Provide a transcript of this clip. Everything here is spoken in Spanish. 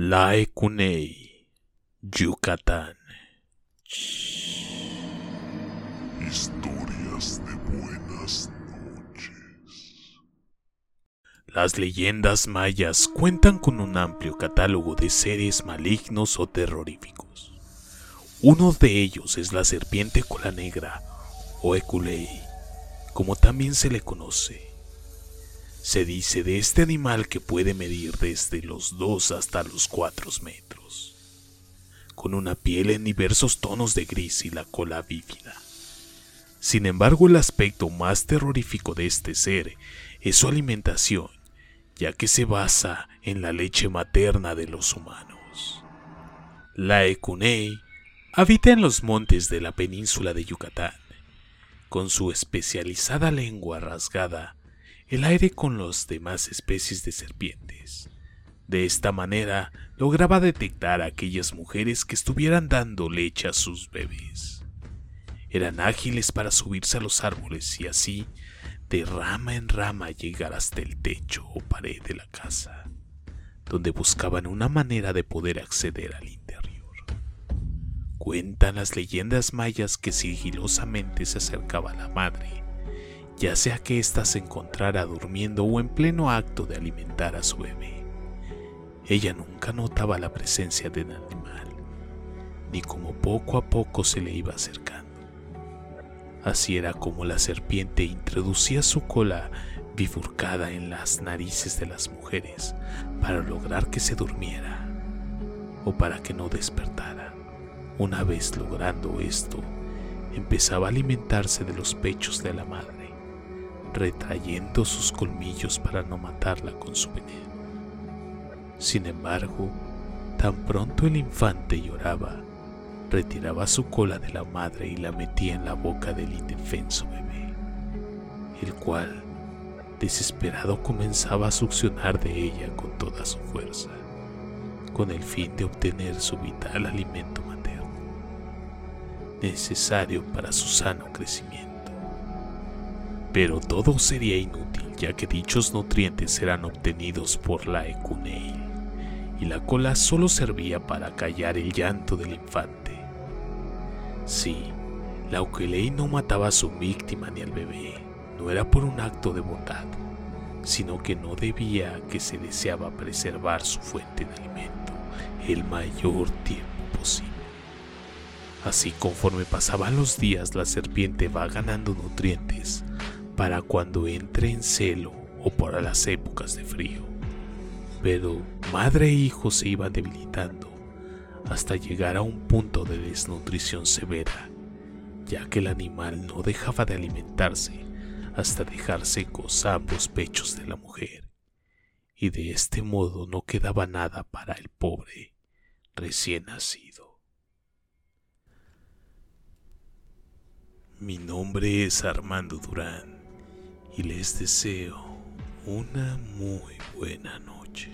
Laekunei, Yucatán. Historias de buenas noches. Las leyendas mayas cuentan con un amplio catálogo de seres malignos o terroríficos. Uno de ellos es la serpiente cola negra o Ekulei, como también se le conoce. Se dice de este animal que puede medir desde los 2 hasta los 4 metros, con una piel en diversos tonos de gris y la cola vívida. Sin embargo, el aspecto más terrorífico de este ser es su alimentación, ya que se basa en la leche materna de los humanos. La Ekunei habita en los montes de la península de Yucatán. Con su especializada lengua rasgada, el aire con las demás especies de serpientes. De esta manera lograba detectar a aquellas mujeres que estuvieran dando leche a sus bebés. Eran ágiles para subirse a los árboles y así, de rama en rama, llegar hasta el techo o pared de la casa, donde buscaban una manera de poder acceder al interior. Cuentan las leyendas mayas que sigilosamente se acercaba la madre, ya sea que ésta se encontrara durmiendo o en pleno acto de alimentar a su bebé. Ella nunca notaba la presencia del animal, ni como poco a poco se le iba acercando. Así era como la serpiente introducía su cola bifurcada en las narices de las mujeres para lograr que se durmiera o para que no despertara. Una vez logrando esto, empezaba a alimentarse de los pechos de la madre, retrayendo sus colmillos para no matarla con su veneno. Sin embargo, tan pronto el infante lloraba, retiraba su cola de la madre y la metía en la boca del indefenso bebé, el cual, desesperado, comenzaba a succionar de ella con toda su fuerza, con el fin de obtener su vital alimento materno, necesario para su sano crecimiento. Pero todo sería inútil ya que dichos nutrientes eran obtenidos por la Ecuneil y la cola solo servía para callar el llanto del infante. Sí, la Ukelei no mataba a su víctima ni al bebé, no era por un acto de bondad, sino que no debía que se deseaba preservar su fuente de alimento el mayor tiempo posible. Así conforme pasaban los días la serpiente va ganando nutrientes para cuando entre en celo o para las épocas de frío. Pero madre e hijo se iban debilitando hasta llegar a un punto de desnutrición severa, ya que el animal no dejaba de alimentarse hasta dejar secos ambos pechos de la mujer, y de este modo no quedaba nada para el pobre recién nacido. Mi nombre es Armando Durán y les deseo una muy buena noche.